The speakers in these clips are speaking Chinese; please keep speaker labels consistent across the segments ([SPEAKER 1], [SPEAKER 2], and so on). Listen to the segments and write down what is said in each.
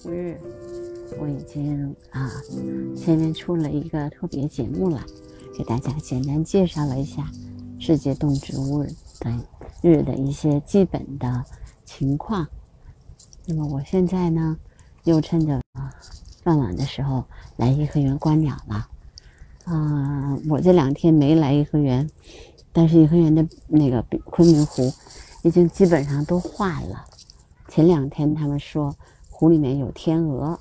[SPEAKER 1] 植物日，我已经啊前面出了一个特别节目了，给大家简单介绍了一下世界动植物的日的一些基本的情况。那么我现在呢，又趁着啊傍晚的时候来颐和园观鸟了。啊，我这两天没来颐和园，但是颐和园的那个昆明湖已经基本上都化了。前两天他们说湖里面有天鹅，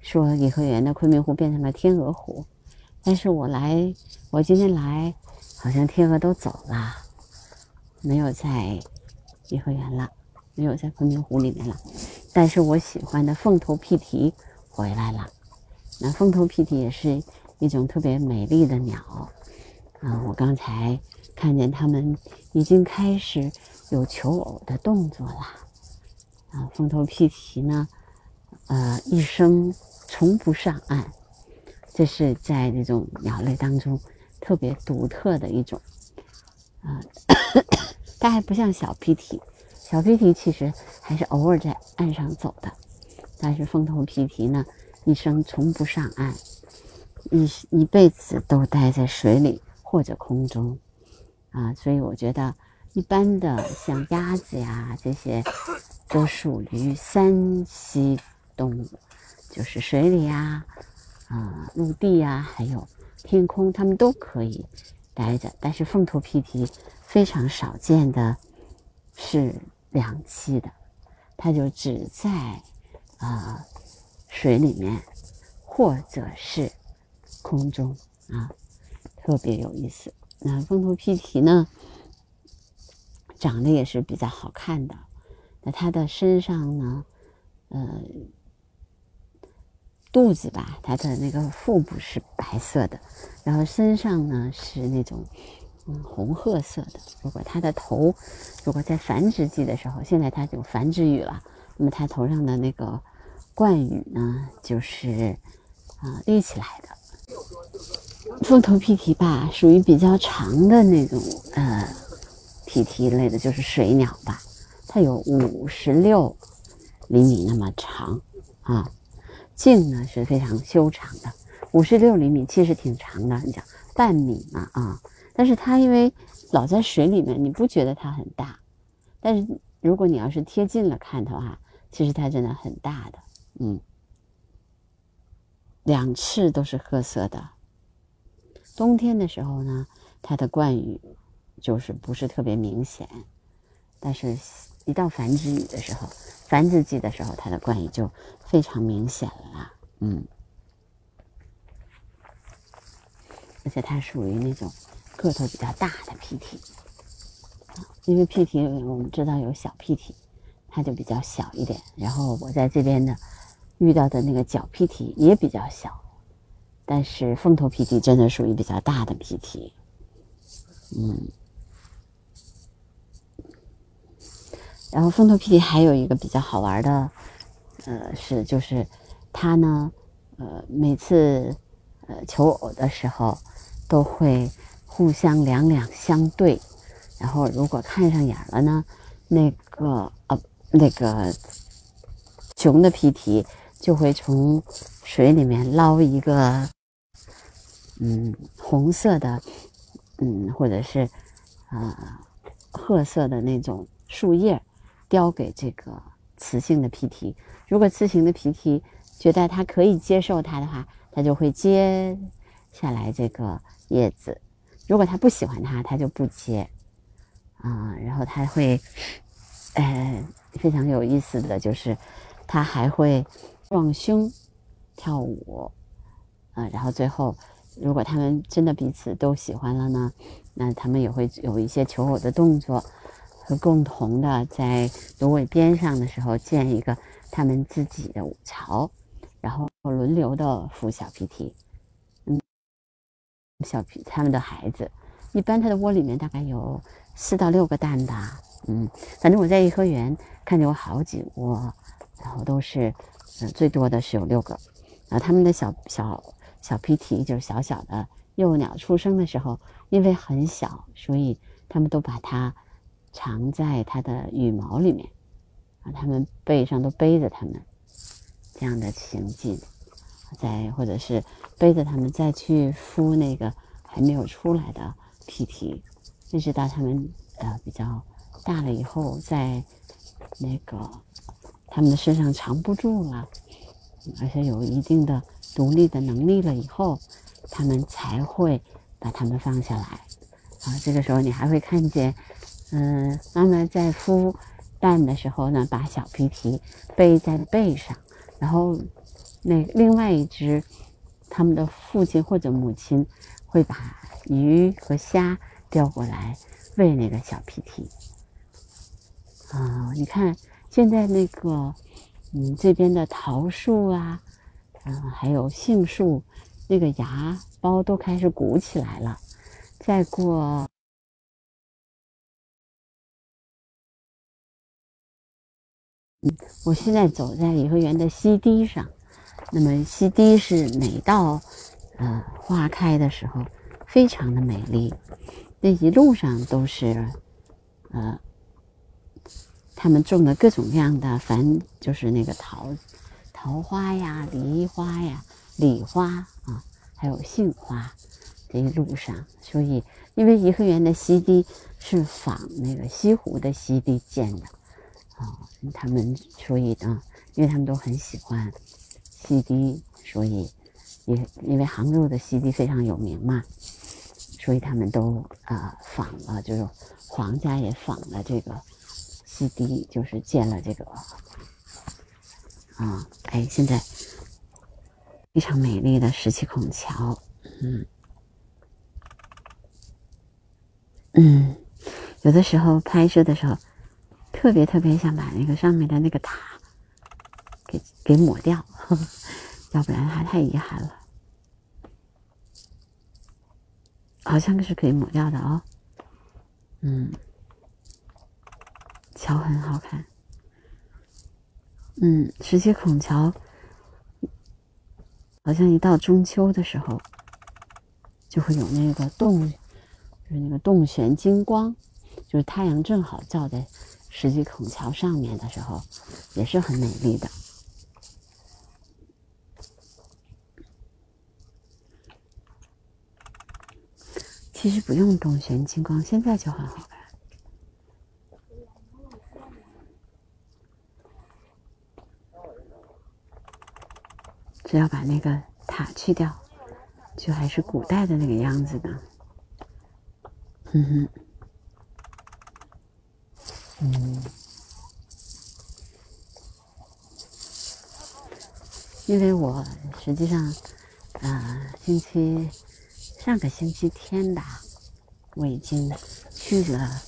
[SPEAKER 1] 说颐和园的昆明湖变成了天鹅湖，但是我来，我今天来，好像天鹅都走了，没有在颐和园了，没有在昆明湖里面了。但是我喜欢的凤头娉啼回来了，那凤头娉啼也是一种特别美丽的鸟，啊，我刚才看见它们已经开始有求偶的动作了。啊，凤头娉啼呢，呃，一生从不上岸，这是在这种鸟类当中特别独特的一种。啊，它还不像小娉啼，小娉啼其实还是偶尔在岸上走的，但是凤头娉啼呢，一生从不上岸，一一辈子都待在水里或者空中。啊，所以我觉得一般的像鸭子呀这些。都属于三栖动物，就是水里呀、啊陆地呀，还有天空，它们都可以待着。但是凤头娉啼非常少见的是两栖的，它就只在啊水里面或者是空中啊，特别有意思。那凤头娉啼呢，长得也是比较好看的。那它的身上呢，呃，肚子吧，它的那个腹部是白色的，然后身上呢是那种嗯红褐色的。如果它的头，如果在繁殖季的时候，现在它有繁殖羽了，那么它头上的那个冠羽呢，就是啊立起来的。凤头娉啼吧，属于比较长的那种呃娉啼类的，就是水鸟吧。它有五十六厘米那么长啊，茎呢是非常修长的，五十六厘米其实挺长的，你讲半米嘛啊。但是它因为老在水里面，你不觉得它很大，但是如果你要是贴近了看的话，其实它真的很大的，嗯。两翅都是褐色的，冬天的时候呢，它的冠羽就是不是特别明显，但是。一到繁殖羽的时候，繁殖季的时候，它的冠羽就非常明显了，嗯，而且它属于那种个头比较大的娉啼，因为娉啼我们知道有小娉啼，它就比较小一点。然后我在这边呢遇到的那个角娉啼也比较小，但是凤头娉啼真的属于比较大的娉啼，嗯。然后风头皮还有一个比较好玩的，呃，是就是它呢，呃，每次呃求偶的时候都会互相两两相对，然后如果看上眼了呢，那个呃那个熊的娉啼就会从水里面捞一个嗯红色的嗯或者是啊褐色的那种树叶。交给这个雌性的娉啼，如果雌性的娉啼觉得它可以接受它的话，它就会接下来这个叶子；如果它不喜欢它，它就不接。啊，然后它会，呃，非常有意思的就是，它还会撞胸跳舞，啊，然后最后，如果他们真的彼此都喜欢了呢，那他们也会有一些求偶的动作。和共同的在芦苇边上的时候建一个他们自己的舞巢，然后轮流的孵小娉啼，嗯，小皮他们的孩子，一般它的窝里面大概有四到六个蛋吧，嗯，反正我在颐和园看见过好几窝，然后都是，嗯，最多的是有六个，然后他们的小小小娉啼就是小小的幼鸟出生的时候，因为很小，所以他们都把它。藏在它的羽毛里面，啊，它们背上都背着它们，这样的情景，再或者是背着它们再去孵那个还没有出来的皮皮，一直到它们呃比较大了以后，在那个它们的身上藏不住了，而且有一定的独立的能力了以后，它们才会把它们放下来。啊，这个时候你还会看见，嗯，妈妈在孵蛋的时候呢，把小皮皮背在背上，然后那另外一只他们的父亲或者母亲会把鱼和虾叼过来喂那个小皮皮。啊，你看现在那个，嗯，这边的桃树啊，嗯，还有杏树，那个芽苞都开始鼓起来了。再过，我现在走在颐和园的西堤上。那么西堤是每到呃花开的时候，非常的美丽。那一路上都是呃他们种的各种各样的繁，就是那个桃桃花呀、梨花呀、李花啊，还有杏花。这一路上，所以因为颐和园的西堤是仿那个西湖的西堤建的啊，他们所以呢，因为他们都很喜欢西堤，所以也因为杭州的西堤非常有名嘛，所以他们都啊仿了，就是皇家也仿了这个西堤，就是建了这个啊，哎，现在非常美丽的石岐孔桥，嗯。嗯，有的时候拍摄的时候，特别特别想把那个上面的那个塔给给抹掉，要不然还太遗憾了。好像是可以抹掉的哦。嗯，桥很好看。嗯，石岐孔桥好像一到中秋的时候，就会有那个动。就是那个洞玄金光，就是太阳正好照在石岐孔桥上面的时候，也是很美丽的。其实不用动玄金光，现在就很好看。只要把那个塔去掉，就还是古代的那个样子的。嗯哼，因为我实际上，呃，星期上个星期天吧，我已经去了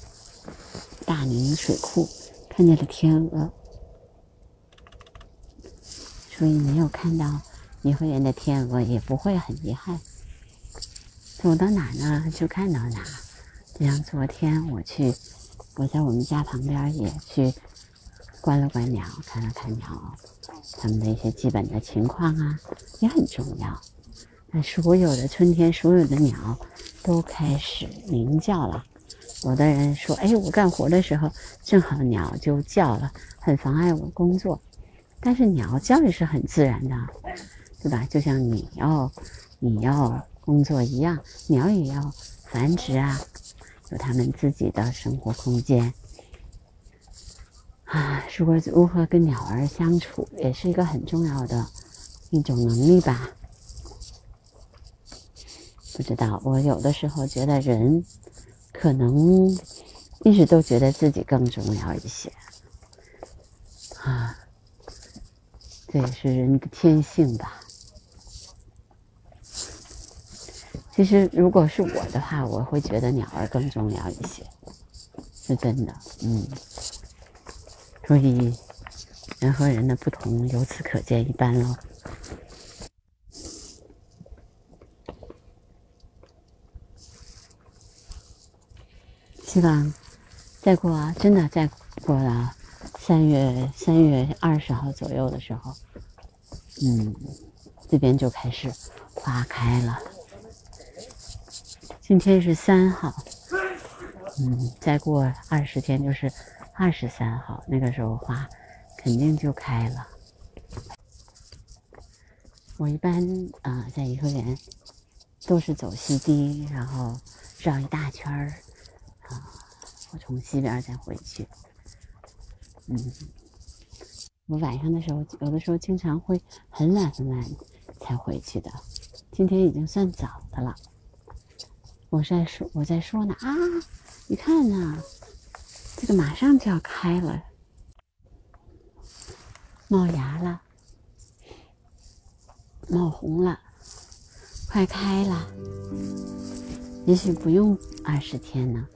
[SPEAKER 1] 大宁水库，看见了天鹅，所以没有看到颐和园的天鹅也不会很遗憾。走到哪呢，就看到哪。就像昨天我去，我在我们家旁边也去观了观鸟，看了看鸟，他们的一些基本的情况啊，也很重要。那所有的春天，所有的鸟都开始鸣叫了。有的人说：“哎，我干活的时候正好鸟就叫了，很妨碍我工作。”但是鸟叫也是很自然的，对吧？就像你要你要工作一样，鸟也要繁殖啊。有他们自己的生活空间啊，如果如何跟鸟儿相处，也是一个很重要的一种能力吧。不知道，我有的时候觉得人可能一直都觉得自己更重要一些啊，这也是人的天性吧。其实，如果是我的话，我会觉得鸟儿更重要一些，是真的。嗯，所以人和人的不同由此可见一斑喽。希望再过真的再过了三月三月二十号左右的时候，嗯，这边就开始花开了。今天是三号，嗯，再过二十天就是二十三号，那个时候花肯定就开了。我一般啊，在颐和园都是走西堤，然后绕一大圈儿啊，我从西边再回去。嗯，我晚上的时候，有的时候经常会很晚很晚才回去的。今天已经算早的了。我在说，我在说呢啊！你看呐，这个马上就要开了，冒芽了，冒红了，快开了。也许不用二十天呢。